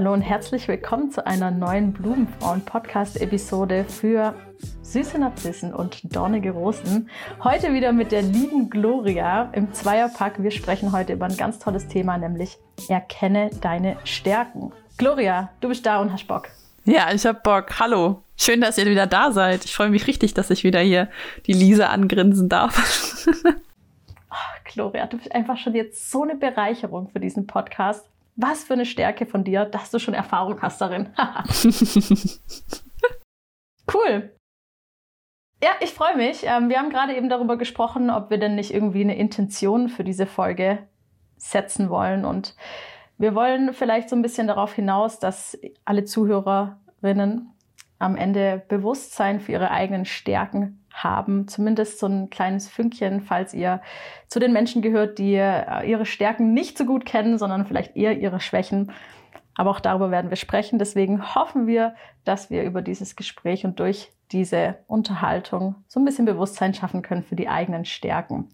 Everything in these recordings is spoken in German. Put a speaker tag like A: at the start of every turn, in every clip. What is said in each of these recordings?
A: Hallo und herzlich willkommen zu einer neuen Blumenfrauen-Podcast-Episode für süße Narzissen und dornige Rosen. Heute wieder mit der lieben Gloria im Zweierpack. Wir sprechen heute über ein ganz tolles Thema, nämlich Erkenne deine Stärken. Gloria, du bist da und hast Bock.
B: Ja, ich hab Bock. Hallo. Schön, dass ihr wieder da seid. Ich freue mich richtig, dass ich wieder hier die Lisa angrinsen darf.
A: Gloria, du bist einfach schon jetzt so eine Bereicherung für diesen Podcast. Was für eine Stärke von dir, dass du schon Erfahrung hast darin. cool. Ja, ich freue mich. Ähm, wir haben gerade eben darüber gesprochen, ob wir denn nicht irgendwie eine Intention für diese Folge setzen wollen. Und wir wollen vielleicht so ein bisschen darauf hinaus, dass alle Zuhörerinnen am Ende Bewusstsein für ihre eigenen Stärken haben, zumindest so ein kleines Fünkchen, falls ihr zu den Menschen gehört, die äh, ihre Stärken nicht so gut kennen, sondern vielleicht eher ihre Schwächen. Aber auch darüber werden wir sprechen. Deswegen hoffen wir, dass wir über dieses Gespräch und durch diese Unterhaltung so ein bisschen Bewusstsein schaffen können für die eigenen Stärken.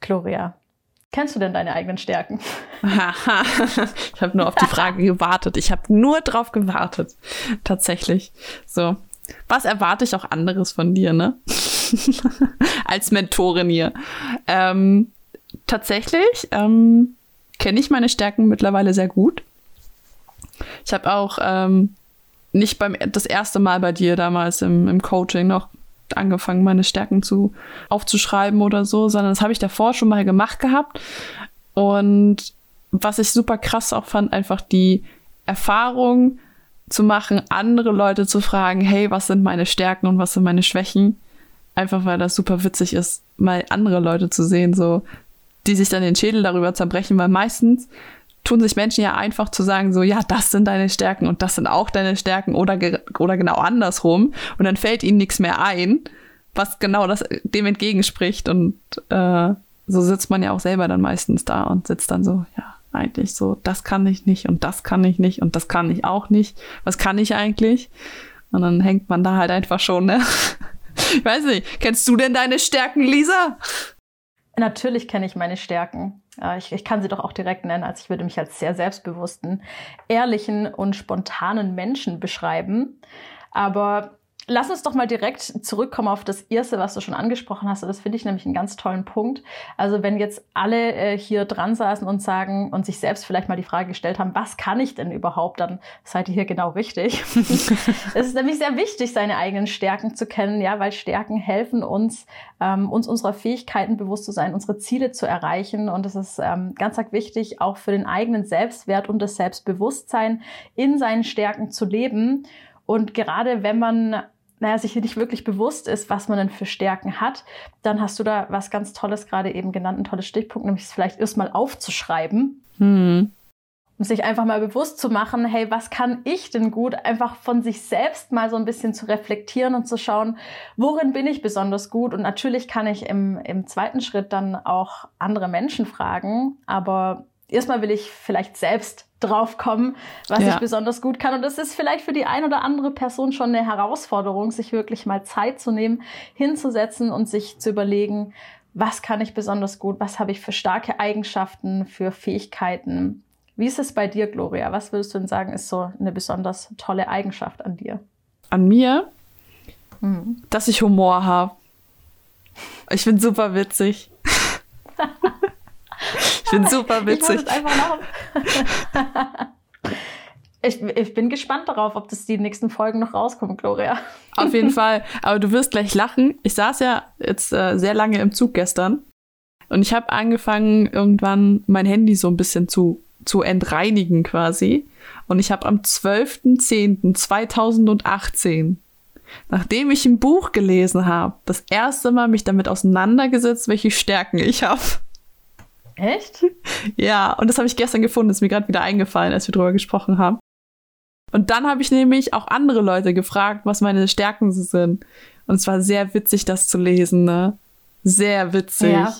A: Gloria, kennst du denn deine eigenen Stärken?
B: ich habe nur auf die Frage gewartet. Ich habe nur drauf gewartet. Tatsächlich. So, was erwarte ich auch anderes von dir, ne? Als Mentorin hier. Ähm, tatsächlich ähm, kenne ich meine Stärken mittlerweile sehr gut. Ich habe auch ähm, nicht beim das erste Mal bei dir damals im, im Coaching noch angefangen, meine Stärken zu aufzuschreiben oder so, sondern das habe ich davor schon mal gemacht gehabt. Und was ich super krass auch fand, einfach die Erfahrung, zu machen, andere Leute zu fragen, hey, was sind meine Stärken und was sind meine Schwächen? Einfach weil das super witzig ist, mal andere Leute zu sehen, so, die sich dann den Schädel darüber zerbrechen, weil meistens tun sich Menschen ja einfach zu sagen, so, ja, das sind deine Stärken und das sind auch deine Stärken oder, oder genau andersrum. Und dann fällt ihnen nichts mehr ein, was genau das dem entgegenspricht. Und äh, so sitzt man ja auch selber dann meistens da und sitzt dann so, ja, eigentlich so, das kann ich nicht und das kann ich nicht und das kann ich auch nicht. Was kann ich eigentlich? Und dann hängt man da halt einfach schon, ne? Ich weiß nicht, kennst du denn deine Stärken, Lisa?
A: Natürlich kenne ich meine Stärken. Ich, ich, kann sie doch auch direkt nennen, als ich würde mich als sehr selbstbewussten, ehrlichen und spontanen Menschen beschreiben. Aber Lass uns doch mal direkt zurückkommen auf das erste, was du schon angesprochen hast. Das finde ich nämlich einen ganz tollen Punkt. Also wenn jetzt alle äh, hier dran saßen und sagen und sich selbst vielleicht mal die Frage gestellt haben, was kann ich denn überhaupt, dann seid ihr hier genau richtig. es ist nämlich sehr wichtig, seine eigenen Stärken zu kennen, ja, weil Stärken helfen uns, ähm, uns unserer Fähigkeiten bewusst zu sein, unsere Ziele zu erreichen. Und es ist ähm, ganz wichtig, auch für den eigenen Selbstwert und das Selbstbewusstsein in seinen Stärken zu leben. Und gerade wenn man naja, sich nicht wirklich bewusst ist, was man denn für Stärken hat, dann hast du da was ganz Tolles gerade eben genannt, ein tolles Stichpunkt, nämlich es vielleicht erstmal aufzuschreiben. Hm. Um sich einfach mal bewusst zu machen, hey, was kann ich denn gut? Einfach von sich selbst mal so ein bisschen zu reflektieren und zu schauen, worin bin ich besonders gut? Und natürlich kann ich im, im zweiten Schritt dann auch andere Menschen fragen, aber erstmal will ich vielleicht selbst drauf kommen, was ja. ich besonders gut kann. Und es ist vielleicht für die ein oder andere Person schon eine Herausforderung, sich wirklich mal Zeit zu nehmen, hinzusetzen und sich zu überlegen, was kann ich besonders gut, was habe ich für starke Eigenschaften, für Fähigkeiten. Wie ist es bei dir, Gloria? Was würdest du denn sagen, ist so eine besonders tolle Eigenschaft an dir?
B: An mir? Mhm. Dass ich Humor habe. Ich bin super witzig. Ich bin super witzig.
A: Ich, ich, ich, bin gespannt darauf, ob das die nächsten Folgen noch rauskommen, Gloria.
B: Auf jeden Fall. Aber du wirst gleich lachen. Ich saß ja jetzt äh, sehr lange im Zug gestern und ich habe angefangen, irgendwann mein Handy so ein bisschen zu, zu entreinigen quasi. Und ich habe am 12.10.2018, nachdem ich ein Buch gelesen habe, das erste Mal mich damit auseinandergesetzt, welche Stärken ich habe.
A: Echt?
B: Ja, und das habe ich gestern gefunden, ist mir gerade wieder eingefallen, als wir drüber gesprochen haben. Und dann habe ich nämlich auch andere Leute gefragt, was meine Stärken sind. Und es war sehr witzig, das zu lesen, ne? Sehr witzig. Ja.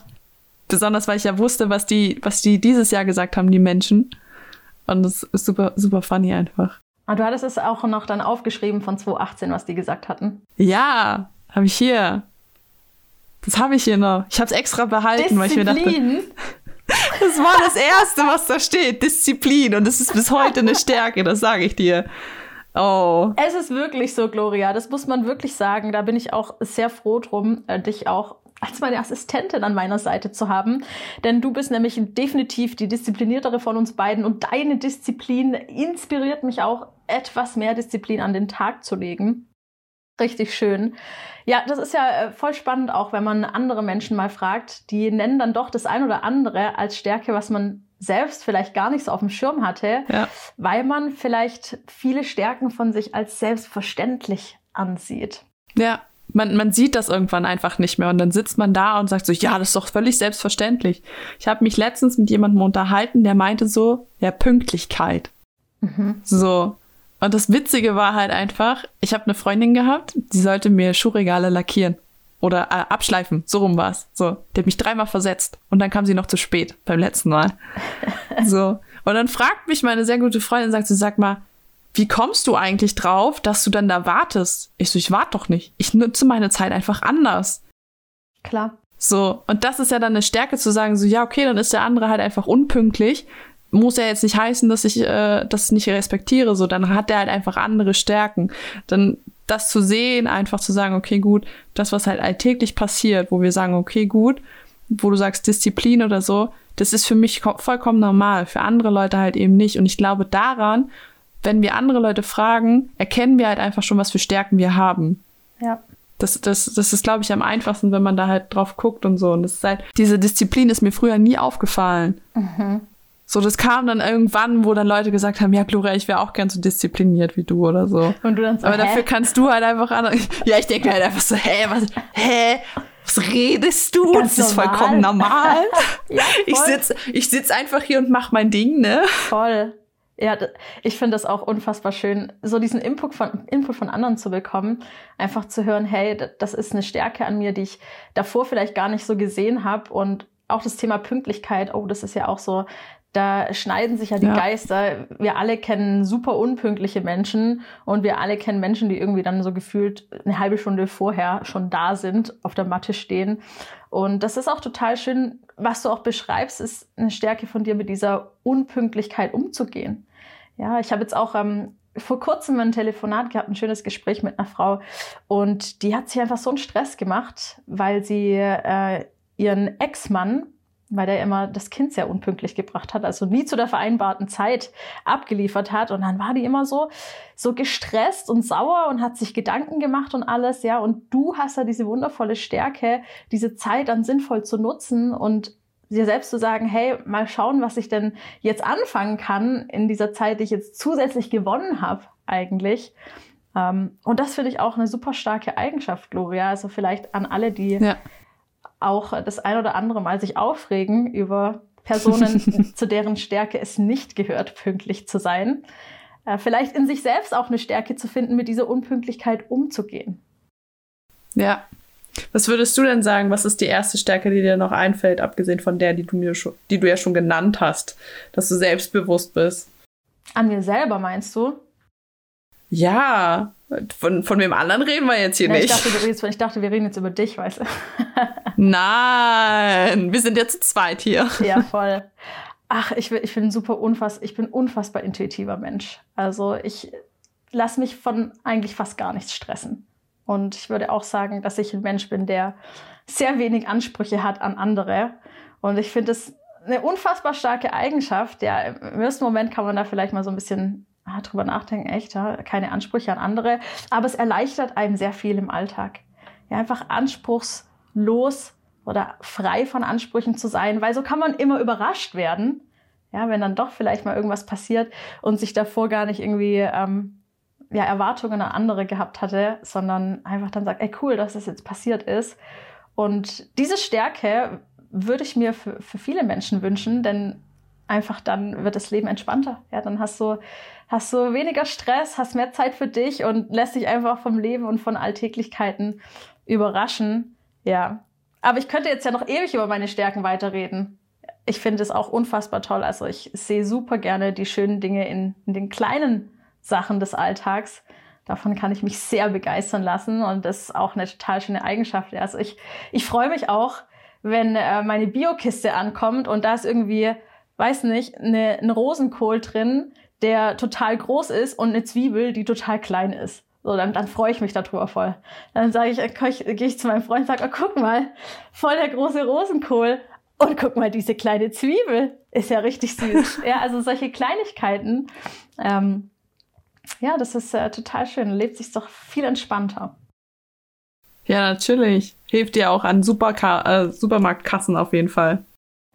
B: Besonders, weil ich ja wusste, was die, was die dieses Jahr gesagt haben, die Menschen. Und das ist super, super funny einfach.
A: Und ah, du hattest es auch noch dann aufgeschrieben von 2018, was die gesagt hatten.
B: Ja, habe ich hier. Das habe ich hier noch. Ich habe es extra behalten, Disziplin. weil ich mir dachte. Das war das Erste, was da steht. Disziplin. Und es ist bis heute eine Stärke, das sage ich dir. Oh.
A: Es ist wirklich so, Gloria. Das muss man wirklich sagen. Da bin ich auch sehr froh drum, äh, dich auch als meine Assistentin an meiner Seite zu haben. Denn du bist nämlich definitiv die diszipliniertere von uns beiden und deine Disziplin inspiriert mich auch, etwas mehr Disziplin an den Tag zu legen. Richtig schön. Ja, das ist ja äh, voll spannend auch, wenn man andere Menschen mal fragt. Die nennen dann doch das ein oder andere als Stärke, was man selbst vielleicht gar nicht so auf dem Schirm hatte, ja. weil man vielleicht viele Stärken von sich als selbstverständlich ansieht.
B: Ja, man, man sieht das irgendwann einfach nicht mehr und dann sitzt man da und sagt so, ja, das ist doch völlig selbstverständlich. Ich habe mich letztens mit jemandem unterhalten, der meinte so, ja, Pünktlichkeit. Mhm. So. Und das Witzige war halt einfach, ich habe eine Freundin gehabt, die sollte mir Schuhregale lackieren oder äh, abschleifen, so rum war's. So, die hat mich dreimal versetzt und dann kam sie noch zu spät beim letzten Mal. so. Und dann fragt mich meine sehr gute Freundin, sagt sie, sag mal, wie kommst du eigentlich drauf, dass du dann da wartest? Ich so, ich warte doch nicht. Ich nutze meine Zeit einfach anders.
A: Klar.
B: So, und das ist ja dann eine Stärke zu sagen, so, ja, okay, dann ist der andere halt einfach unpünktlich. Muss ja jetzt nicht heißen, dass ich äh, das nicht respektiere, so, dann hat der halt einfach andere Stärken. Dann das zu sehen, einfach zu sagen, okay, gut, das, was halt alltäglich passiert, wo wir sagen, okay, gut, wo du sagst Disziplin oder so, das ist für mich vollkommen normal, für andere Leute halt eben nicht. Und ich glaube, daran wenn wir andere Leute fragen, erkennen wir halt einfach schon, was für Stärken wir haben.
A: Ja.
B: Das, das, das ist, glaube ich, am einfachsten, wenn man da halt drauf guckt und so. Und das ist halt, diese Disziplin ist mir früher nie aufgefallen. Mhm. So, das kam dann irgendwann, wo dann Leute gesagt haben, ja, Gloria, ich wäre auch gern so diszipliniert wie du oder so.
A: Und du dann so,
B: Aber hä? dafür kannst du halt einfach an. Ja, ich denke halt einfach so, hä, was, hä? Was redest du? Ganz das ist normal. vollkommen normal. ja, voll. Ich sitz, ich sitz einfach hier und mach mein Ding, ne?
A: Voll. Ja, ich finde das auch unfassbar schön, so diesen Input von, Input von anderen zu bekommen. Einfach zu hören, hey, das ist eine Stärke an mir, die ich davor vielleicht gar nicht so gesehen habe. Und auch das Thema Pünktlichkeit, oh, das ist ja auch so, da schneiden sich ja die ja. Geister. Wir alle kennen super unpünktliche Menschen und wir alle kennen Menschen, die irgendwie dann so gefühlt eine halbe Stunde vorher schon da sind, auf der Matte stehen. Und das ist auch total schön, was du auch beschreibst, ist eine Stärke von dir, mit dieser Unpünktlichkeit umzugehen. Ja, ich habe jetzt auch ähm, vor kurzem ein Telefonat gehabt, ein schönes Gespräch mit einer Frau und die hat sich einfach so einen Stress gemacht, weil sie äh, ihren Ex-Mann, weil der immer das Kind sehr unpünktlich gebracht hat, also nie zu der vereinbarten Zeit abgeliefert hat. Und dann war die immer so, so gestresst und sauer und hat sich Gedanken gemacht und alles, ja. Und du hast ja diese wundervolle Stärke, diese Zeit dann sinnvoll zu nutzen und dir selbst zu sagen, hey, mal schauen, was ich denn jetzt anfangen kann in dieser Zeit, die ich jetzt zusätzlich gewonnen habe eigentlich. Ähm, und das finde ich auch eine super starke Eigenschaft, Gloria. Also vielleicht an alle, die ja. Auch das ein oder andere Mal sich aufregen über Personen, zu deren Stärke es nicht gehört, pünktlich zu sein. Äh, vielleicht in sich selbst auch eine Stärke zu finden, mit dieser Unpünktlichkeit umzugehen.
B: Ja, was würdest du denn sagen, was ist die erste Stärke, die dir noch einfällt, abgesehen von der, die du mir schon, die du ja schon genannt hast, dass du selbstbewusst bist?
A: An mir selber meinst du?
B: Ja, von, von wem anderen reden wir jetzt hier ja, nicht.
A: Ich dachte, redest, ich dachte, wir reden jetzt über dich, weißt du.
B: Nein, wir sind jetzt zu zweit hier.
A: Ja, voll. Ach, ich, ich bin super unfass, ich bin unfassbar intuitiver Mensch. Also ich lasse mich von eigentlich fast gar nichts stressen. Und ich würde auch sagen, dass ich ein Mensch bin, der sehr wenig Ansprüche hat an andere. Und ich finde es eine unfassbar starke Eigenschaft. Ja, im ersten Moment kann man da vielleicht mal so ein bisschen ah, drüber nachdenken, echt, ja, keine Ansprüche an andere. Aber es erleichtert einem sehr viel im Alltag. Ja, einfach anspruchslos oder frei von Ansprüchen zu sein, weil so kann man immer überrascht werden. Ja, wenn dann doch vielleicht mal irgendwas passiert und sich davor gar nicht irgendwie ähm, ja, Erwartungen an andere gehabt hatte, sondern einfach dann sagt, ey cool, dass das jetzt passiert ist. Und diese Stärke würde ich mir für, für viele Menschen wünschen, denn einfach dann wird das Leben entspannter. Ja, dann hast du, hast du weniger Stress, hast mehr Zeit für dich und lässt dich einfach vom Leben und von Alltäglichkeiten überraschen. Ja. Aber ich könnte jetzt ja noch ewig über meine Stärken weiterreden. Ich finde es auch unfassbar toll. Also ich sehe super gerne die schönen Dinge in, in den kleinen Sachen des Alltags. Davon kann ich mich sehr begeistern lassen und das ist auch eine total schöne Eigenschaft. Also ich, ich freue mich auch, wenn äh, meine Biokiste ankommt und da ist irgendwie, weiß nicht, eine, ein Rosenkohl drin, der total groß ist und eine Zwiebel, die total klein ist. So, dann, dann freue ich mich darüber voll. Dann sage ich, äh, gehe ich zu meinem Freund und sage, oh, guck mal, voll der große Rosenkohl. Und guck mal, diese kleine Zwiebel ist ja richtig süß. ja, also solche Kleinigkeiten. Ähm, ja, das ist äh, total schön. Lebt sich doch viel entspannter.
B: Ja, natürlich. Hilft dir auch an Superka äh, Supermarktkassen auf jeden Fall.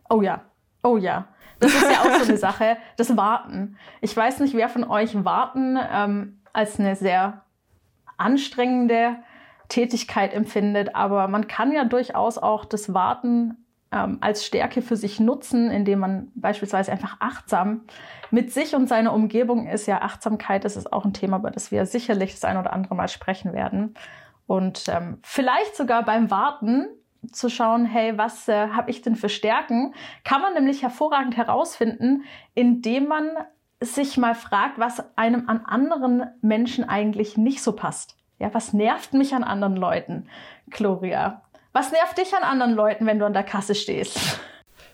A: Oh ja. Oh ja. Das ist ja auch so eine Sache, das Warten. Ich weiß nicht, wer von euch Warten ähm, als eine sehr anstrengende Tätigkeit empfindet, aber man kann ja durchaus auch das Warten ähm, als Stärke für sich nutzen, indem man beispielsweise einfach achtsam mit sich und seiner Umgebung ist. Ja, Achtsamkeit, das ist auch ein Thema, über das wir sicherlich das ein oder andere Mal sprechen werden. Und ähm, vielleicht sogar beim Warten zu schauen, hey, was äh, habe ich denn für Stärken, kann man nämlich hervorragend herausfinden, indem man sich mal fragt, was einem an anderen Menschen eigentlich nicht so passt. Ja, was nervt mich an anderen Leuten, Gloria? Was nervt dich an anderen Leuten, wenn du an der Kasse stehst?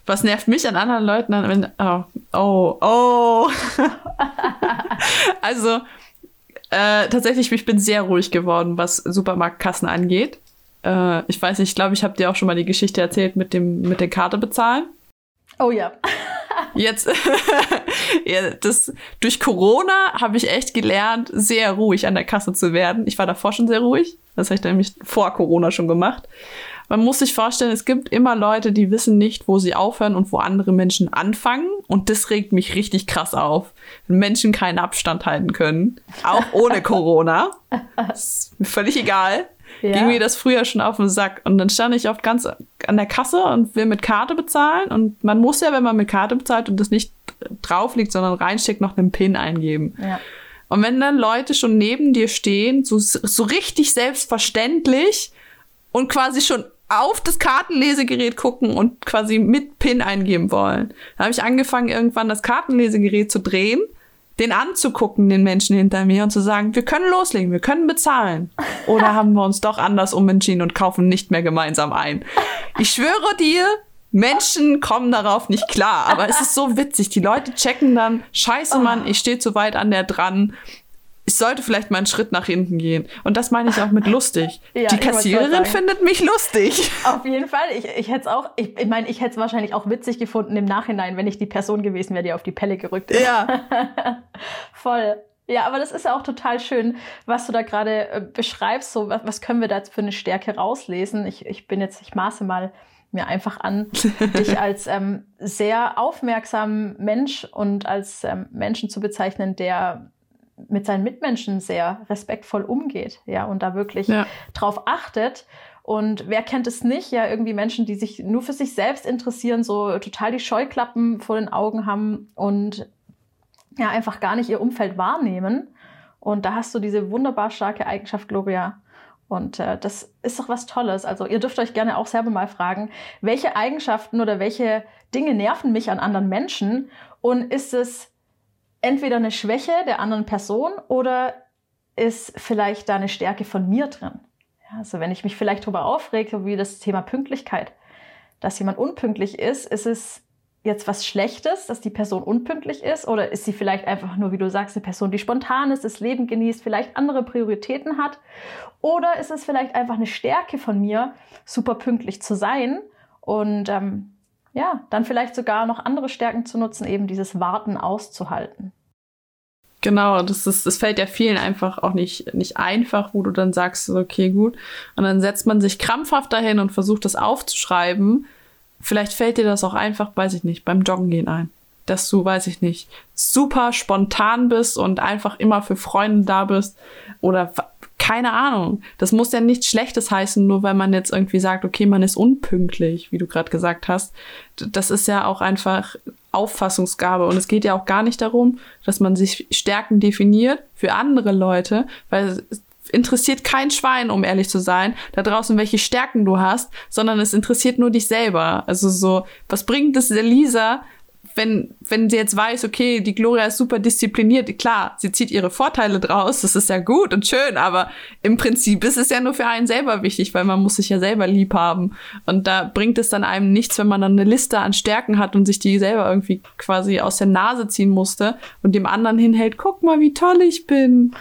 B: Was nervt mich an anderen Leuten, wenn, oh, oh, oh. also, äh, tatsächlich, ich bin sehr ruhig geworden, was Supermarktkassen angeht. Äh, ich weiß nicht, ich glaube, ich habe dir auch schon mal die Geschichte erzählt mit dem mit der Karte bezahlen.
A: Oh ja.
B: Jetzt, ja, das, durch Corona habe ich echt gelernt, sehr ruhig an der Kasse zu werden. Ich war davor schon sehr ruhig. Das habe ich nämlich vor Corona schon gemacht. Man muss sich vorstellen, es gibt immer Leute, die wissen nicht, wo sie aufhören und wo andere Menschen anfangen. Und das regt mich richtig krass auf. Wenn Menschen keinen Abstand halten können. Auch ohne Corona. ist mir völlig egal. Ja. Ging mir das früher schon auf den Sack. Und dann stand ich oft ganz an der Kasse und will mit Karte bezahlen. Und man muss ja, wenn man mit Karte bezahlt und das nicht drauf liegt, sondern reinsteckt, noch einen PIN eingeben. Ja. Und wenn dann Leute schon neben dir stehen, so, so richtig selbstverständlich und quasi schon auf das Kartenlesegerät gucken und quasi mit PIN eingeben wollen. Da habe ich angefangen, irgendwann das Kartenlesegerät zu drehen den anzugucken, den Menschen hinter mir und zu sagen, wir können loslegen, wir können bezahlen. Oder haben wir uns doch anders umentschieden und kaufen nicht mehr gemeinsam ein. Ich schwöre dir, Menschen kommen darauf nicht klar, aber es ist so witzig. Die Leute checken dann, scheiße Mann, ich stehe zu weit an der dran ich sollte vielleicht mal einen Schritt nach hinten gehen. Und das meine ich auch mit lustig. ja, die Kassiererin findet mich lustig.
A: Auf jeden Fall. Ich, ich hätte es auch, ich, ich meine, ich hätte es wahrscheinlich auch witzig gefunden im Nachhinein, wenn ich die Person gewesen wäre, die auf die Pelle gerückt ist. Ja. Voll. Ja, aber das ist ja auch total schön, was du da gerade äh, beschreibst. So, was, was können wir da für eine Stärke rauslesen? Ich, ich bin jetzt, ich maße mal mir einfach an, dich als ähm, sehr aufmerksamen Mensch und als ähm, Menschen zu bezeichnen, der mit seinen Mitmenschen sehr respektvoll umgeht, ja, und da wirklich ja. drauf achtet. Und wer kennt es nicht? Ja, irgendwie Menschen, die sich nur für sich selbst interessieren, so total die Scheuklappen vor den Augen haben und ja, einfach gar nicht ihr Umfeld wahrnehmen. Und da hast du diese wunderbar starke Eigenschaft, Gloria. Und äh, das ist doch was Tolles. Also ihr dürft euch gerne auch selber mal fragen, welche Eigenschaften oder welche Dinge nerven mich an anderen Menschen? Und ist es entweder eine Schwäche der anderen Person oder ist vielleicht da eine Stärke von mir drin. Also wenn ich mich vielleicht darüber aufrege, wie das Thema Pünktlichkeit, dass jemand unpünktlich ist, ist es jetzt was Schlechtes, dass die Person unpünktlich ist? Oder ist sie vielleicht einfach nur, wie du sagst, eine Person, die spontan ist, das Leben genießt, vielleicht andere Prioritäten hat? Oder ist es vielleicht einfach eine Stärke von mir, super pünktlich zu sein und ähm, ja, dann vielleicht sogar noch andere Stärken zu nutzen, eben dieses Warten auszuhalten.
B: Genau, das ist, das fällt ja vielen einfach auch nicht, nicht einfach, wo du dann sagst, okay, gut. Und dann setzt man sich krampfhaft dahin und versucht das aufzuschreiben. Vielleicht fällt dir das auch einfach, weiß ich nicht, beim Joggen gehen ein. Dass du, weiß ich nicht, super spontan bist und einfach immer für Freunde da bist. Oder keine Ahnung. Das muss ja nichts Schlechtes heißen, nur weil man jetzt irgendwie sagt, okay, man ist unpünktlich, wie du gerade gesagt hast. Das ist ja auch einfach Auffassungsgabe. Und es geht ja auch gar nicht darum, dass man sich Stärken definiert für andere Leute, weil es interessiert kein Schwein, um ehrlich zu sein, da draußen, welche Stärken du hast, sondern es interessiert nur dich selber. Also so, was bringt es Lisa, wenn, wenn sie jetzt weiß, okay, die Gloria ist super diszipliniert, klar, sie zieht ihre Vorteile draus, das ist ja gut und schön, aber im Prinzip ist es ja nur für einen selber wichtig, weil man muss sich ja selber lieb haben. Und da bringt es dann einem nichts, wenn man dann eine Liste an Stärken hat und sich die selber irgendwie quasi aus der Nase ziehen musste und dem anderen hinhält, guck mal, wie toll ich bin.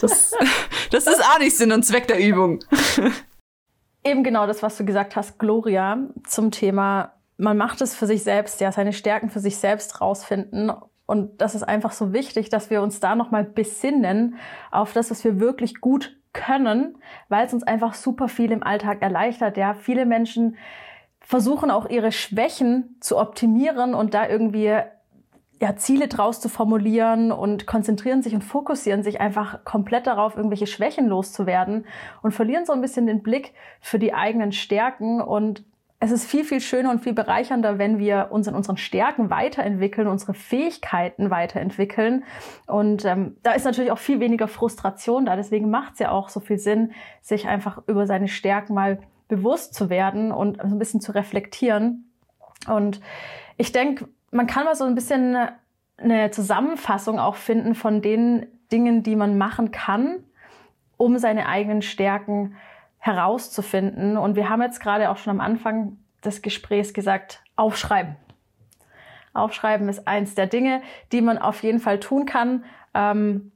B: Das, das ist auch nicht Sinn und Zweck der Übung.
A: Eben genau das, was du gesagt hast, Gloria, zum Thema man macht es für sich selbst, ja, seine Stärken für sich selbst rausfinden. Und das ist einfach so wichtig, dass wir uns da nochmal besinnen auf das, was wir wirklich gut können, weil es uns einfach super viel im Alltag erleichtert. Ja, viele Menschen versuchen auch ihre Schwächen zu optimieren und da irgendwie ja, Ziele draus zu formulieren und konzentrieren sich und fokussieren sich einfach komplett darauf, irgendwelche Schwächen loszuwerden und verlieren so ein bisschen den Blick für die eigenen Stärken und es ist viel, viel schöner und viel bereichernder, wenn wir uns in unseren Stärken weiterentwickeln, unsere Fähigkeiten weiterentwickeln. Und ähm, da ist natürlich auch viel weniger Frustration da. Deswegen macht es ja auch so viel Sinn, sich einfach über seine Stärken mal bewusst zu werden und so ein bisschen zu reflektieren. Und ich denke, man kann mal so ein bisschen eine Zusammenfassung auch finden von den Dingen, die man machen kann, um seine eigenen Stärken herauszufinden. Und wir haben jetzt gerade auch schon am Anfang des Gesprächs gesagt, aufschreiben. Aufschreiben ist eins der Dinge, die man auf jeden Fall tun kann. Ähm,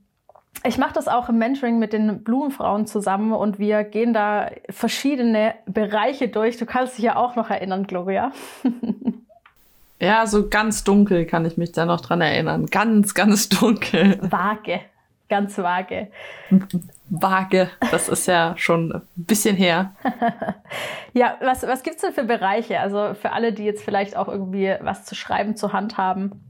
A: ich mache das auch im Mentoring mit den Blumenfrauen zusammen und wir gehen da verschiedene Bereiche durch. Du kannst dich ja auch noch erinnern, Gloria.
B: ja, so ganz dunkel kann ich mich da noch dran erinnern. Ganz, ganz dunkel.
A: Vage ganz vage.
B: Vage, das ist ja schon ein bisschen her.
A: ja, was, was gibt es denn für Bereiche? Also für alle, die jetzt vielleicht auch irgendwie was zu schreiben zur Hand haben.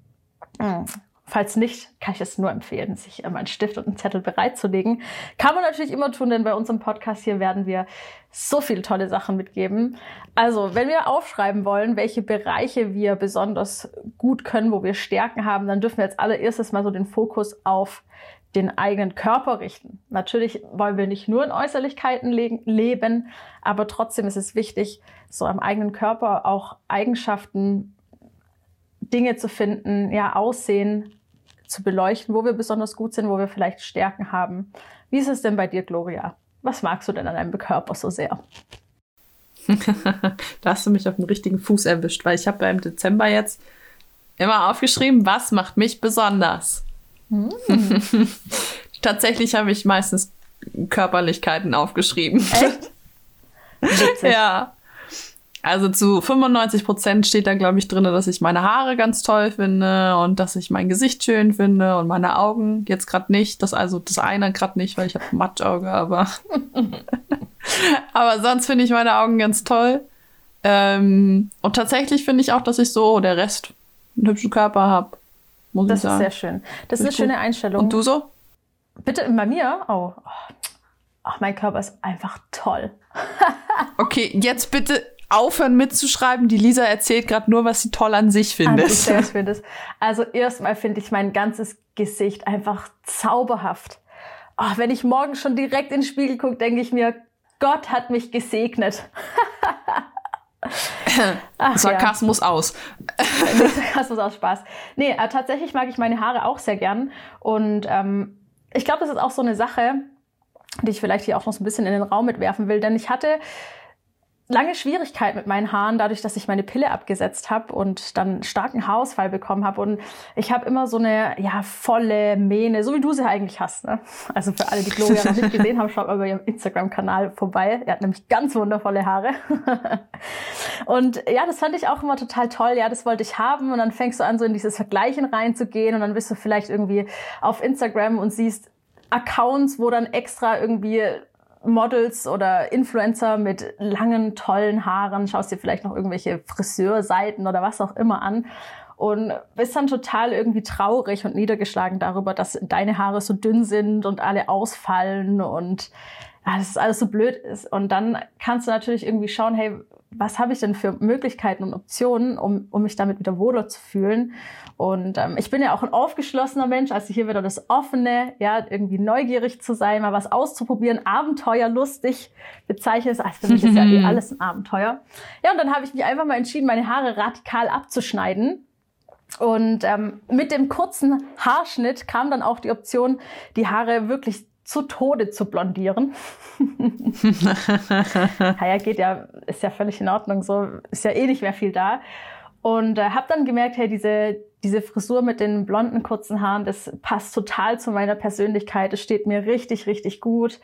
A: Hm. Falls nicht, kann ich es nur empfehlen, sich immer einen Stift und einen Zettel bereitzulegen. Kann man natürlich immer tun, denn bei unserem Podcast hier werden wir so viele tolle Sachen mitgeben. Also, wenn wir aufschreiben wollen, welche Bereiche wir besonders gut können, wo wir Stärken haben, dann dürfen wir jetzt allererstes mal so den Fokus auf den eigenen Körper richten. Natürlich wollen wir nicht nur in Äußerlichkeiten le leben, aber trotzdem ist es wichtig, so am eigenen Körper auch Eigenschaften, Dinge zu finden, ja, Aussehen zu beleuchten, wo wir besonders gut sind, wo wir vielleicht Stärken haben. Wie ist es denn bei dir, Gloria? Was magst du denn an deinem Körper so sehr?
B: da hast du mich auf den richtigen Fuß erwischt, weil ich habe ja im Dezember jetzt immer aufgeschrieben, was macht mich besonders. Hm. Tatsächlich habe ich meistens Körperlichkeiten aufgeschrieben.
A: Echt?
B: ja. Also zu 95 Prozent steht da, glaube ich, drin, dass ich meine Haare ganz toll finde und dass ich mein Gesicht schön finde und meine Augen jetzt gerade nicht. Das also das eine gerade nicht, weil ich habe Matschauge, aber aber sonst finde ich meine Augen ganz toll. Ähm, und tatsächlich finde ich auch, dass ich so der Rest einen hübschen Körper habe
A: muss das ich sagen. Das ist sehr schön. Das ist eine schöne Einstellung.
B: Und du so?
A: Bitte bei mir? Oh. Ach, mein Körper ist einfach toll.
B: okay, jetzt bitte aufhören mitzuschreiben. Die Lisa erzählt gerade nur, was sie toll an sich findet. An sich
A: findet. Also erstmal finde ich mein ganzes Gesicht einfach zauberhaft. Ach, wenn ich morgen schon direkt in den Spiegel gucke, denke ich mir, Gott hat mich gesegnet.
B: Ach, Sarkasmus ja. aus.
A: Sarkasmus aus Spaß. Nee, äh, tatsächlich mag ich meine Haare auch sehr gern. Und ähm, ich glaube, das ist auch so eine Sache, die ich vielleicht hier auch noch so ein bisschen in den Raum mitwerfen will. Denn ich hatte lange Schwierigkeit mit meinen Haaren, dadurch, dass ich meine Pille abgesetzt habe und dann starken Haarausfall bekommen habe. Und ich habe immer so eine ja volle Mähne, so wie du sie eigentlich hast. Ne? Also für alle, die Gloria noch nicht gesehen haben, schaut mal bei ihrem Instagram-Kanal vorbei. Er hat nämlich ganz wundervolle Haare. und ja, das fand ich auch immer total toll. Ja, das wollte ich haben. Und dann fängst du an, so in dieses Vergleichen reinzugehen. Und dann bist du vielleicht irgendwie auf Instagram und siehst Accounts, wo dann extra irgendwie Models oder Influencer mit langen, tollen Haaren, schaust dir vielleicht noch irgendwelche Friseurseiten oder was auch immer an. Und bist dann total irgendwie traurig und niedergeschlagen darüber, dass deine Haare so dünn sind und alle ausfallen und dass es alles so blöd ist. Und dann kannst du natürlich irgendwie schauen, hey, was habe ich denn für Möglichkeiten und Optionen, um, um mich damit wieder wohler zu fühlen. Und ähm, ich bin ja auch ein aufgeschlossener Mensch, also hier wieder das Offene, ja, irgendwie neugierig zu sein, mal was auszuprobieren, abenteuerlustig bezeichne es. Also für mich ist ja eh alles ein Abenteuer. Ja, und dann habe ich mich einfach mal entschieden, meine Haare radikal abzuschneiden Und ähm, mit dem kurzen Haarschnitt kam dann auch die Option, die Haare wirklich zu Tode zu blondieren. ja, geht ja, ist ja völlig in Ordnung, so ist ja eh nicht mehr viel da. Und äh, habe dann gemerkt, hey, diese, diese Frisur mit den blonden kurzen Haaren, das passt total zu meiner Persönlichkeit. Es steht mir richtig, richtig gut.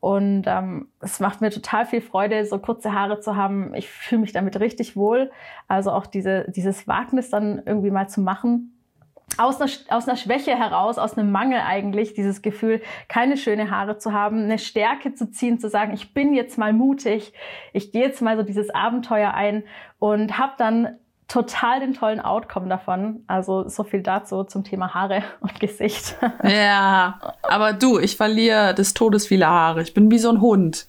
A: Und ähm, es macht mir total viel Freude, so kurze Haare zu haben. Ich fühle mich damit richtig wohl. Also auch diese, dieses Wagnis dann irgendwie mal zu machen. Aus einer, aus einer Schwäche heraus, aus einem Mangel eigentlich, dieses Gefühl, keine schöne Haare zu haben, eine Stärke zu ziehen, zu sagen, ich bin jetzt mal mutig, ich gehe jetzt mal so dieses Abenteuer ein und habe dann total den tollen Outcome davon. Also so viel dazu zum Thema Haare und Gesicht.
B: Ja, aber du, ich verliere des Todes viele Haare. Ich bin wie so ein Hund.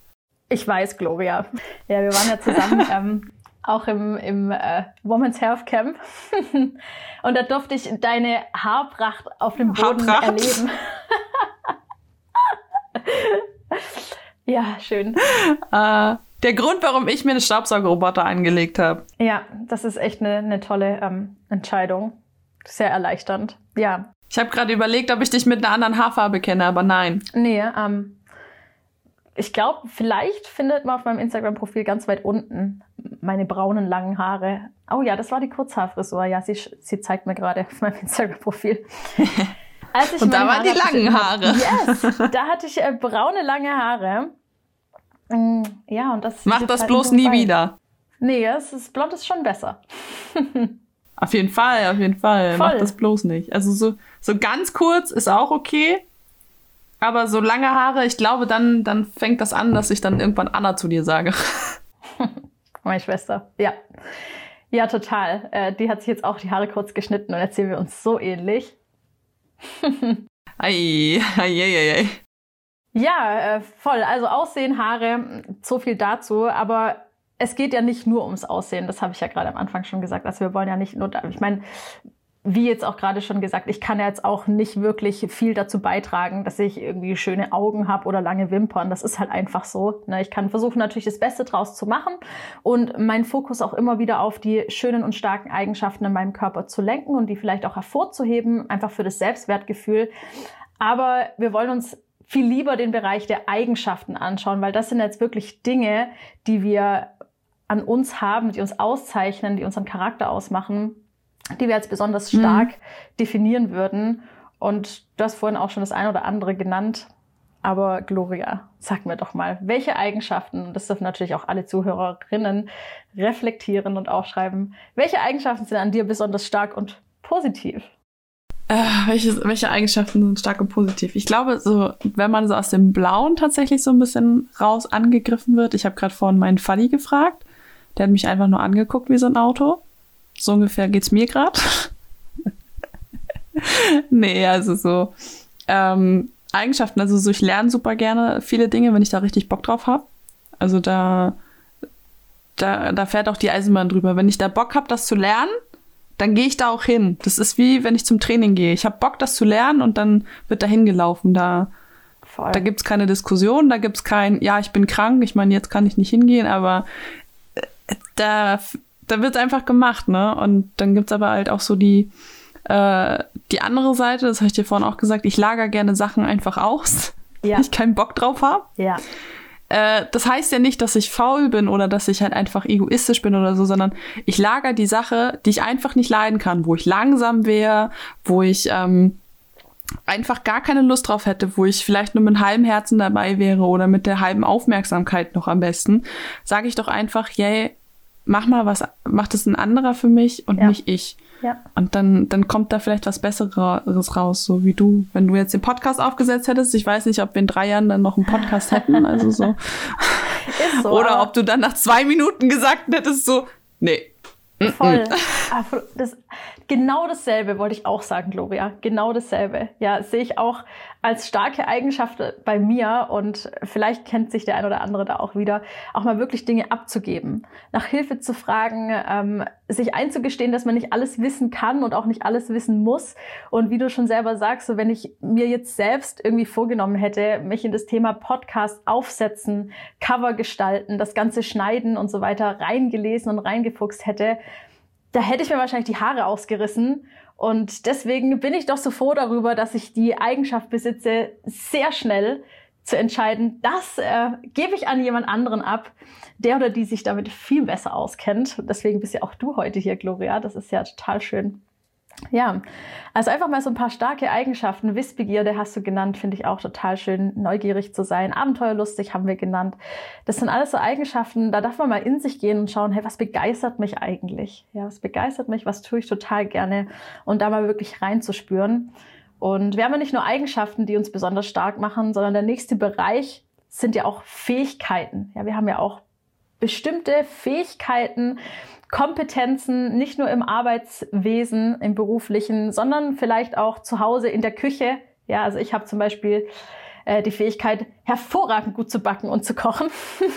A: Ich weiß, Gloria. Ja, wir waren ja zusammen ähm, auch im, im äh, Women's Health Camp. und da durfte ich deine Haarpracht auf dem Boden Haarpracht? erleben. ja, schön.
B: Uh der Grund, warum ich mir einen Staubsaugerroboter angelegt habe.
A: Ja, das ist echt eine, eine tolle ähm, Entscheidung. Sehr erleichternd. Ja.
B: Ich habe gerade überlegt, ob ich dich mit einer anderen Haarfarbe kenne, aber nein.
A: Nee, ähm, ich glaube, vielleicht findet man auf meinem Instagram-Profil ganz weit unten meine braunen langen Haare. Oh ja, das war die Kurzhaarfrisur. Ja, sie, sie zeigt mir gerade auf meinem Instagram-Profil.
B: Und da waren die langen Haare.
A: Yes, da hatte ich äh, braune lange Haare. Mm, ja, und das.
B: Mach das halt bloß nie wieder.
A: Nee, es ist, blond ist schon besser.
B: auf jeden Fall, auf jeden Fall. Voll. Mach das bloß nicht. Also so, so ganz kurz ist auch okay. Aber so lange Haare, ich glaube, dann, dann fängt das an, dass ich dann irgendwann Anna zu dir sage.
A: Meine Schwester, ja. Ja, total. Äh, die hat sich jetzt auch die Haare kurz geschnitten und erzählen wir uns so ähnlich.
B: ei, ei, ei, ei.
A: Ja, äh, voll. Also Aussehen, Haare, so viel dazu. Aber es geht ja nicht nur ums Aussehen. Das habe ich ja gerade am Anfang schon gesagt. Also wir wollen ja nicht nur, ich meine, wie jetzt auch gerade schon gesagt, ich kann ja jetzt auch nicht wirklich viel dazu beitragen, dass ich irgendwie schöne Augen habe oder lange Wimpern. Das ist halt einfach so. Ne? Ich kann versuchen natürlich das Beste draus zu machen und meinen Fokus auch immer wieder auf die schönen und starken Eigenschaften in meinem Körper zu lenken und die vielleicht auch hervorzuheben, einfach für das Selbstwertgefühl. Aber wir wollen uns viel lieber den Bereich der Eigenschaften anschauen, weil das sind jetzt wirklich Dinge, die wir an uns haben, die uns auszeichnen, die unseren Charakter ausmachen, die wir als besonders mhm. stark mhm. definieren würden. Und du hast vorhin auch schon das eine oder andere genannt. Aber Gloria, sag mir doch mal, welche Eigenschaften, das dürfen natürlich auch alle Zuhörerinnen reflektieren und aufschreiben, welche Eigenschaften sind an dir besonders stark und positiv?
B: Äh, welche, welche Eigenschaften sind stark und positiv? Ich glaube, so, wenn man so aus dem Blauen tatsächlich so ein bisschen raus angegriffen wird, ich habe gerade vorhin meinen Faddy gefragt, der hat mich einfach nur angeguckt wie so ein Auto. So ungefähr geht's mir gerade. nee, also so ähm, Eigenschaften, also so ich lerne super gerne viele Dinge, wenn ich da richtig Bock drauf habe. Also da, da, da fährt auch die Eisenbahn drüber. Wenn ich da Bock habe, das zu lernen, dann gehe ich da auch hin. Das ist wie, wenn ich zum Training gehe. Ich habe Bock, das zu lernen und dann wird da hingelaufen. Da, da gibt es keine Diskussion, da gibt es kein, ja, ich bin krank, ich meine, jetzt kann ich nicht hingehen, aber äh, da, da wird einfach gemacht, ne? Und dann gibt es aber halt auch so die, äh, die andere Seite, das habe ich dir vorhin auch gesagt, ich lager gerne Sachen einfach aus, ja. wenn ich keinen Bock drauf habe.
A: Ja.
B: Äh, das heißt ja nicht, dass ich faul bin oder dass ich halt einfach egoistisch bin oder so, sondern ich lager die Sache, die ich einfach nicht leiden kann, wo ich langsam wäre, wo ich ähm, einfach gar keine Lust drauf hätte, wo ich vielleicht nur mit halbem Herzen dabei wäre oder mit der halben Aufmerksamkeit noch am besten, sage ich doch einfach, yay, mach mal was, mach das ein anderer für mich und ja. nicht ich.
A: Ja.
B: Und dann, dann kommt da vielleicht was Besseres raus, so wie du. Wenn du jetzt den Podcast aufgesetzt hättest, ich weiß nicht, ob wir in drei Jahren dann noch einen Podcast hätten, also so. so Oder ob du dann nach zwei Minuten gesagt hättest, so, nee.
A: Voll. Das, genau dasselbe wollte ich auch sagen, Gloria. Genau dasselbe. Ja, sehe ich auch als starke Eigenschaft bei mir und vielleicht kennt sich der ein oder andere da auch wieder, auch mal wirklich Dinge abzugeben, nach Hilfe zu fragen, ähm, sich einzugestehen, dass man nicht alles wissen kann und auch nicht alles wissen muss. Und wie du schon selber sagst, so wenn ich mir jetzt selbst irgendwie vorgenommen hätte, mich in das Thema Podcast aufsetzen, Cover gestalten, das Ganze schneiden und so weiter reingelesen und reingefuchst hätte, da hätte ich mir wahrscheinlich die Haare ausgerissen. Und deswegen bin ich doch so froh darüber, dass ich die Eigenschaft besitze, sehr schnell zu entscheiden, das äh, gebe ich an jemand anderen ab, der oder die sich damit viel besser auskennt. Deswegen bist ja auch du heute hier, Gloria. Das ist ja total schön. Ja, also einfach mal so ein paar starke Eigenschaften. Wissbegierde hast du genannt, finde ich auch total schön. Neugierig zu sein, abenteuerlustig haben wir genannt. Das sind alles so Eigenschaften, da darf man mal in sich gehen und schauen, hey, was begeistert mich eigentlich? Ja, was begeistert mich? Was tue ich total gerne? Und da mal wirklich reinzuspüren. Und wir haben ja nicht nur Eigenschaften, die uns besonders stark machen, sondern der nächste Bereich sind ja auch Fähigkeiten. Ja, wir haben ja auch bestimmte Fähigkeiten, Kompetenzen, nicht nur im Arbeitswesen, im beruflichen, sondern vielleicht auch zu Hause in der Küche. Ja, also ich habe zum Beispiel äh, die Fähigkeit, hervorragend gut zu backen und zu kochen.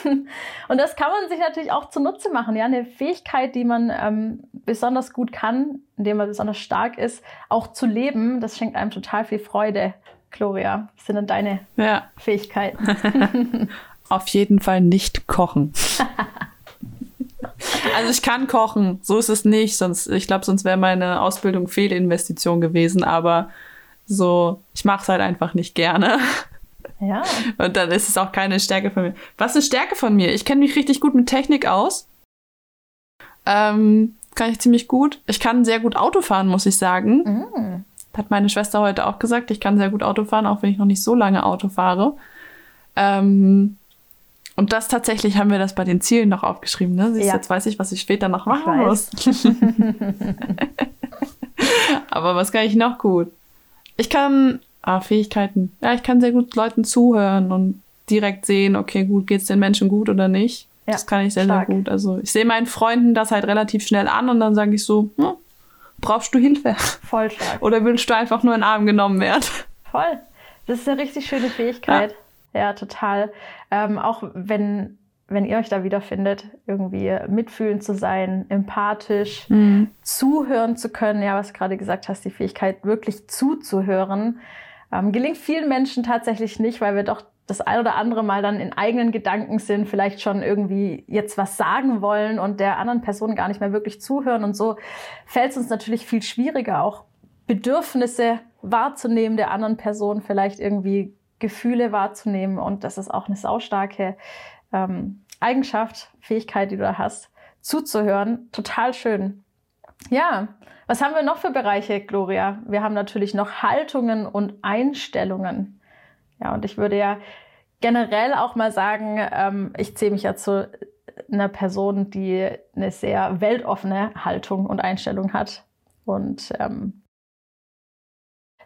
A: und das kann man sich natürlich auch zunutze machen. Ja, eine Fähigkeit, die man ähm, besonders gut kann, indem man besonders stark ist, auch zu leben, das schenkt einem total viel Freude. Gloria, was sind denn deine ja. Fähigkeiten?
B: Auf jeden Fall nicht kochen. Also ich kann kochen, so ist es nicht. Sonst, ich glaube, sonst wäre meine Ausbildung Fehlinvestition gewesen. Aber so, ich mache es halt einfach nicht gerne. Ja. Und dann ist es auch keine Stärke von mir. Was ist eine Stärke von mir? Ich kenne mich richtig gut mit Technik aus. Ähm, kann ich ziemlich gut. Ich kann sehr gut Auto fahren, muss ich sagen. Mm. Hat meine Schwester heute auch gesagt. Ich kann sehr gut Auto fahren, auch wenn ich noch nicht so lange Auto fahre. Ähm, und das tatsächlich haben wir das bei den Zielen noch aufgeschrieben. Ne? Siehst, ja. Jetzt weiß ich, was ich später noch machen muss. Aber was kann ich noch gut? Ich kann ah, Fähigkeiten. Ja, ich kann sehr gut Leuten zuhören und direkt sehen, okay, gut, geht es den Menschen gut oder nicht. Ja, das kann ich sehr, stark. sehr gut. Also ich sehe meinen Freunden das halt relativ schnell an und dann sage ich so, hm, brauchst du Hilfe?
A: Voll stark.
B: Oder willst du einfach nur in den Arm genommen werden?
A: Voll. Das ist eine richtig schöne Fähigkeit. Ja. Ja, total. Ähm, auch wenn, wenn ihr euch da wiederfindet, irgendwie mitfühlend zu sein, empathisch, mhm. zuhören zu können, ja, was du gerade gesagt hast, die Fähigkeit, wirklich zuzuhören, ähm, gelingt vielen Menschen tatsächlich nicht, weil wir doch das ein oder andere Mal dann in eigenen Gedanken sind, vielleicht schon irgendwie jetzt was sagen wollen und der anderen Person gar nicht mehr wirklich zuhören. Und so fällt es uns natürlich viel schwieriger, auch Bedürfnisse wahrzunehmen der anderen Person, vielleicht irgendwie Gefühle wahrzunehmen. Und das ist auch eine saustarke ähm, Eigenschaft, Fähigkeit, die du da hast, zuzuhören. Total schön. Ja, was haben wir noch für Bereiche, Gloria? Wir haben natürlich noch Haltungen und Einstellungen. Ja, und ich würde ja generell auch mal sagen, ähm, ich zähle mich ja zu einer Person, die eine sehr weltoffene Haltung und Einstellung hat und ähm,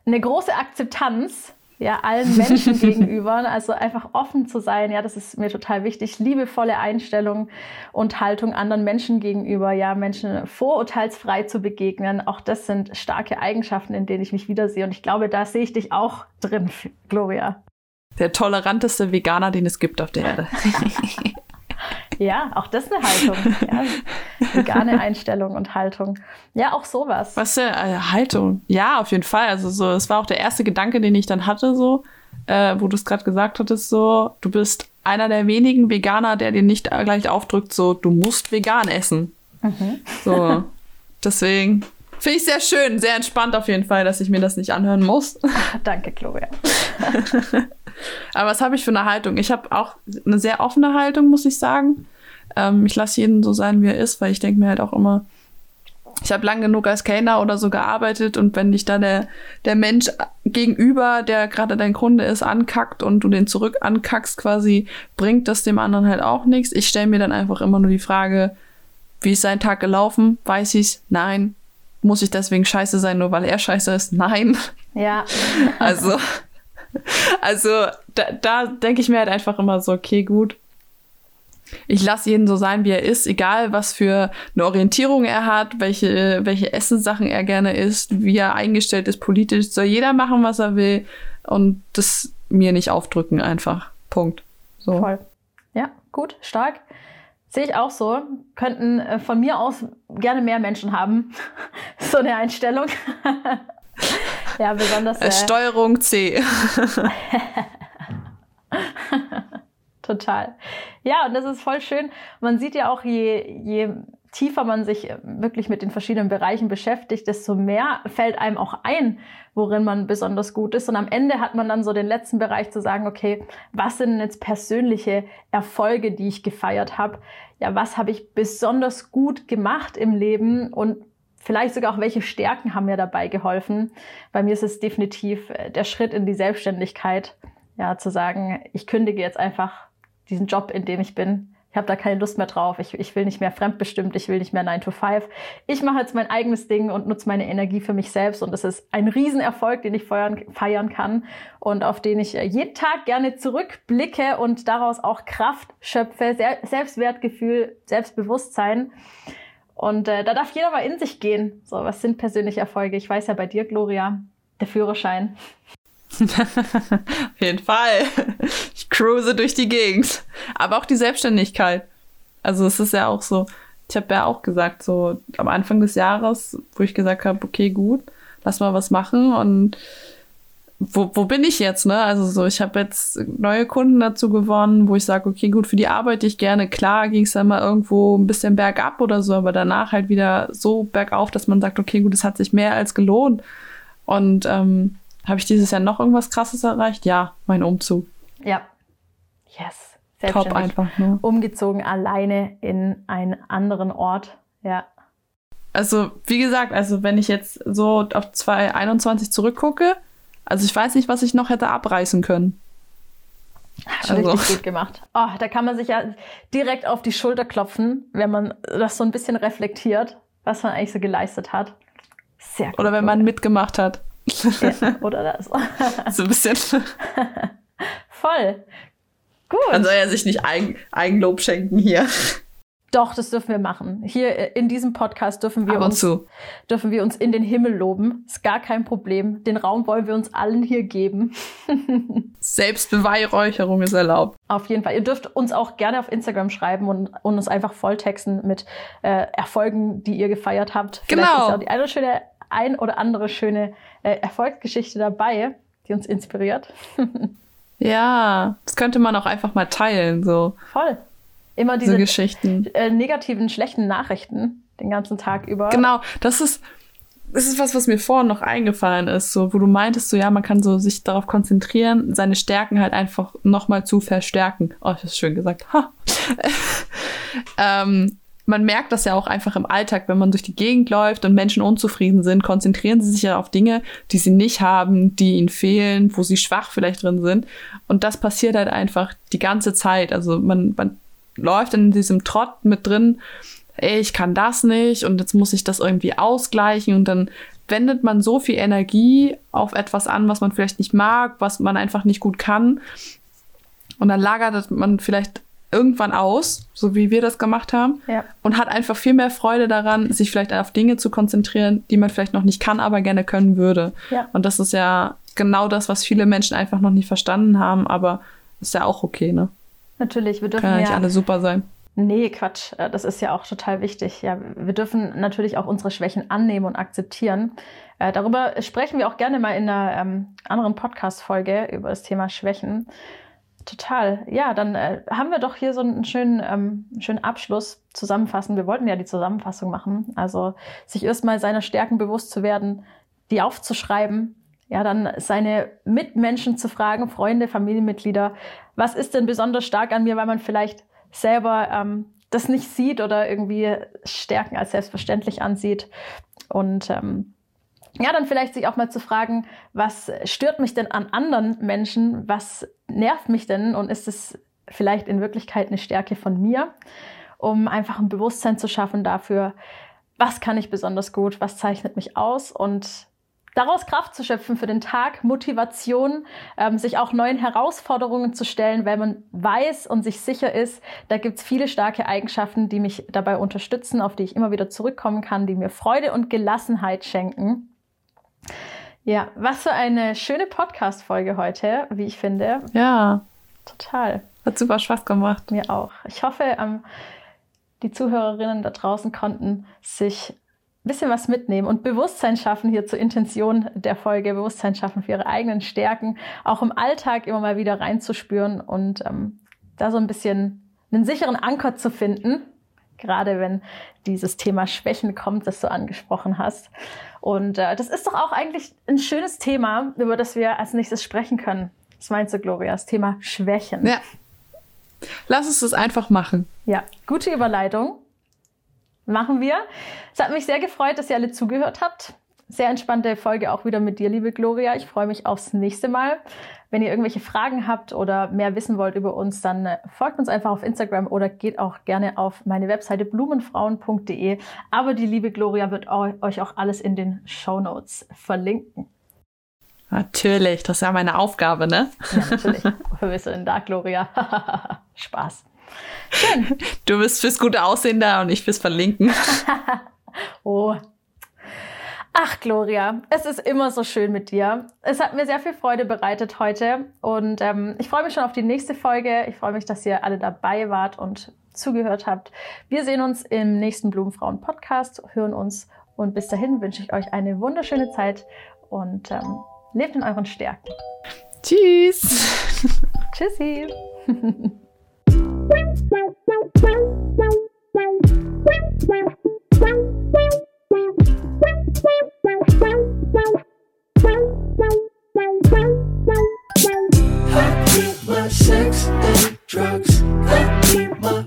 A: eine große Akzeptanz ja, allen Menschen gegenüber. Also einfach offen zu sein, ja, das ist mir total wichtig. Liebevolle Einstellung und Haltung anderen Menschen gegenüber, ja, Menschen vorurteilsfrei zu begegnen. Auch das sind starke Eigenschaften, in denen ich mich wiedersehe. Und ich glaube, da sehe ich dich auch drin, Gloria.
B: Der toleranteste Veganer, den es gibt auf der Erde.
A: Ja, auch das ist eine Haltung. Ja, vegane Einstellung und Haltung. Ja, auch sowas.
B: Was äh, Haltung? Ja, auf jeden Fall. Also so, es war auch der erste Gedanke, den ich dann hatte, so, äh, wo du es gerade gesagt hattest, so, du bist einer der wenigen Veganer, der dir nicht gleich aufdrückt, so, du musst vegan essen. Mhm. So, deswegen finde ich sehr schön, sehr entspannt auf jeden Fall, dass ich mir das nicht anhören muss.
A: Ach, danke, Chloe.
B: Aber was habe ich für eine Haltung? Ich habe auch eine sehr offene Haltung, muss ich sagen. Ähm, ich lasse jeden so sein, wie er ist, weil ich denke mir halt auch immer, ich habe lang genug als Kellner oder so gearbeitet und wenn dich da der, der Mensch gegenüber, der gerade dein Kunde ist, ankackt und du den zurück ankackst quasi, bringt das dem anderen halt auch nichts. Ich stelle mir dann einfach immer nur die Frage, wie ist sein Tag gelaufen? Weiß ich's? Nein. Muss ich deswegen scheiße sein, nur weil er scheiße ist? Nein.
A: Ja.
B: also also da, da denke ich mir halt einfach immer so, okay, gut. Ich lasse jeden so sein, wie er ist, egal was für eine Orientierung er hat, welche, welche Essenssachen er gerne isst, wie er eingestellt ist politisch. Soll jeder machen, was er will und das mir nicht aufdrücken einfach. Punkt. So.
A: Voll. Ja, gut, stark. Sehe ich auch so. Könnten äh, von mir aus gerne mehr Menschen haben. so eine Einstellung. Ja, besonders.
B: Äh, Steuerung C.
A: Total. Ja, und das ist voll schön. Man sieht ja auch, je, je tiefer man sich wirklich mit den verschiedenen Bereichen beschäftigt, desto mehr fällt einem auch ein, worin man besonders gut ist. Und am Ende hat man dann so den letzten Bereich zu sagen, okay, was sind jetzt persönliche Erfolge, die ich gefeiert habe? Ja, was habe ich besonders gut gemacht im Leben und vielleicht sogar auch welche Stärken haben mir dabei geholfen? Bei mir ist es definitiv äh, der Schritt in die Selbstständigkeit, ja, zu sagen, ich kündige jetzt einfach diesen Job, in dem ich bin ich habe da keine Lust mehr drauf. Ich, ich will nicht mehr fremdbestimmt, ich will nicht mehr 9 to 5. Ich mache jetzt mein eigenes Ding und nutze meine Energie für mich selbst. Und es ist ein Riesenerfolg, den ich feiern, feiern kann und auf den ich äh, jeden Tag gerne zurückblicke und daraus auch Kraft schöpfe, Selbstwertgefühl, Selbstbewusstsein. Und äh, da darf jeder mal in sich gehen. So, was sind persönliche Erfolge? Ich weiß ja bei dir, Gloria, der Führerschein.
B: Auf jeden Fall. Ich cruise durch die Gegend. Aber auch die Selbstständigkeit. Also es ist ja auch so, ich habe ja auch gesagt, so am Anfang des Jahres, wo ich gesagt habe, okay, gut, lass mal was machen und wo, wo bin ich jetzt, ne? Also so, ich habe jetzt neue Kunden dazu gewonnen, wo ich sage, okay, gut, für die arbeite ich gerne. Klar ging es dann mal irgendwo ein bisschen bergab oder so, aber danach halt wieder so bergauf, dass man sagt, okay, gut, es hat sich mehr als gelohnt. Und ähm, habe ich dieses Jahr noch irgendwas Krasses erreicht? Ja, mein Umzug.
A: Ja. Yes.
B: Top einfach nur.
A: Umgezogen alleine in einen anderen Ort. Ja.
B: Also, wie gesagt, also wenn ich jetzt so auf 2021 zurückgucke, also ich weiß nicht, was ich noch hätte abreißen können.
A: Schon also. richtig gut gemacht. Oh, da kann man sich ja direkt auf die Schulter klopfen, wenn man das so ein bisschen reflektiert, was man eigentlich so geleistet hat.
B: Sehr gut. Oder wenn man mitgemacht hat.
A: Ja, oder das.
B: so ein bisschen.
A: Voll. Gut.
B: Man soll ja sich nicht Eigen Eigenlob schenken hier.
A: Doch, das dürfen wir machen. Hier äh, in diesem Podcast dürfen wir, uns,
B: zu.
A: dürfen wir uns in den Himmel loben. Ist gar kein Problem. Den Raum wollen wir uns allen hier geben.
B: Selbstbeweihräucherung ist erlaubt.
A: Auf jeden Fall. Ihr dürft uns auch gerne auf Instagram schreiben und, und uns einfach volltexten mit äh, Erfolgen, die ihr gefeiert habt.
B: Vielleicht genau.
A: ist auch die eine schöne ein oder andere schöne äh, Erfolgsgeschichte dabei, die uns inspiriert.
B: ja, das könnte man auch einfach mal teilen, so.
A: Voll. Immer diese so Geschichten. Äh, negativen, schlechten Nachrichten den ganzen Tag über.
B: Genau, das ist, das ist was, was mir vorhin noch eingefallen ist, so, wo du meintest, so, ja, man kann so sich darauf konzentrieren, seine Stärken halt einfach nochmal zu verstärken. Oh, das ist schön gesagt. Ha. ähm, man merkt das ja auch einfach im Alltag, wenn man durch die Gegend läuft und Menschen unzufrieden sind, konzentrieren sie sich ja auf Dinge, die sie nicht haben, die ihnen fehlen, wo sie schwach vielleicht drin sind. Und das passiert halt einfach die ganze Zeit. Also man, man läuft in diesem Trott mit drin, ey, ich kann das nicht und jetzt muss ich das irgendwie ausgleichen und dann wendet man so viel Energie auf etwas an, was man vielleicht nicht mag, was man einfach nicht gut kann. Und dann lagert man vielleicht irgendwann aus, so wie wir das gemacht haben,
A: ja.
B: und hat einfach viel mehr Freude daran, sich vielleicht auf Dinge zu konzentrieren, die man vielleicht noch nicht kann, aber gerne können würde.
A: Ja.
B: Und das ist ja genau das, was viele Menschen einfach noch nicht verstanden haben, aber ist ja auch okay, ne?
A: Natürlich, wir dürfen
B: Können ja nicht alle super sein.
A: Nee, Quatsch. Äh, das ist ja auch total wichtig. Ja, wir dürfen natürlich auch unsere Schwächen annehmen und akzeptieren. Äh, darüber sprechen wir auch gerne mal in einer ähm, anderen Podcast-Folge über das Thema Schwächen. Total. Ja, dann äh, haben wir doch hier so einen schönen, ähm, schönen Abschluss zusammenfassen. Wir wollten ja die Zusammenfassung machen. Also sich erstmal seiner Stärken bewusst zu werden, die aufzuschreiben, ja, dann seine Mitmenschen zu fragen, Freunde, Familienmitglieder, was ist denn besonders stark an mir, weil man vielleicht selber ähm, das nicht sieht oder irgendwie Stärken als selbstverständlich ansieht. Und ähm, ja, dann vielleicht sich auch mal zu fragen, was stört mich denn an anderen Menschen? Was nervt mich denn? Und ist es vielleicht in Wirklichkeit eine Stärke von mir, um einfach ein Bewusstsein zu schaffen dafür, was kann ich besonders gut, was zeichnet mich aus und daraus Kraft zu schöpfen für den Tag, Motivation, ähm, sich auch neuen Herausforderungen zu stellen, weil man weiß und sich sicher ist, da gibt's viele starke Eigenschaften, die mich dabei unterstützen, auf die ich immer wieder zurückkommen kann, die mir Freude und Gelassenheit schenken. Ja, was für eine schöne Podcast-Folge heute, wie ich finde.
B: Ja.
A: Total.
B: Hat super Spaß gemacht.
A: Mir auch. Ich hoffe, ähm, die Zuhörerinnen da draußen konnten sich ein bisschen was mitnehmen und Bewusstsein schaffen hier zur Intention der Folge, Bewusstsein schaffen für ihre eigenen Stärken, auch im Alltag immer mal wieder reinzuspüren und ähm, da so ein bisschen einen sicheren Anker zu finden, gerade wenn dieses Thema Schwächen kommt, das du angesprochen hast. Und äh, das ist doch auch eigentlich ein schönes Thema, über das wir als nächstes sprechen können. Was meinst du, Gloria? Das Thema Schwächen.
B: Ja. Lass uns das einfach machen.
A: Ja, gute Überleitung. Machen wir. Es hat mich sehr gefreut, dass ihr alle zugehört habt. Sehr entspannte Folge auch wieder mit dir, liebe Gloria. Ich freue mich aufs nächste Mal. Wenn ihr irgendwelche Fragen habt oder mehr wissen wollt über uns, dann äh, folgt uns einfach auf Instagram oder geht auch gerne auf meine Webseite blumenfrauen.de. Aber die liebe Gloria wird euch auch alles in den Show Notes verlinken.
B: Natürlich, das ist ja meine Aufgabe, ne?
A: Ja, natürlich. Du denn da, Gloria? Spaß. Schön.
B: Du bist fürs gute Aussehen da und ich fürs Verlinken.
A: oh, Ach, Gloria, es ist immer so schön mit dir. Es hat mir sehr viel Freude bereitet heute und ähm, ich freue mich schon auf die nächste Folge. Ich freue mich, dass ihr alle dabei wart und zugehört habt. Wir sehen uns im nächsten Blumenfrauen Podcast, hören uns und bis dahin wünsche ich euch eine wunderschöne Zeit und ähm, lebt in euren Stärken.
B: Tschüss.
A: Tschüssi.
C: I keep my sex and drugs. I keep my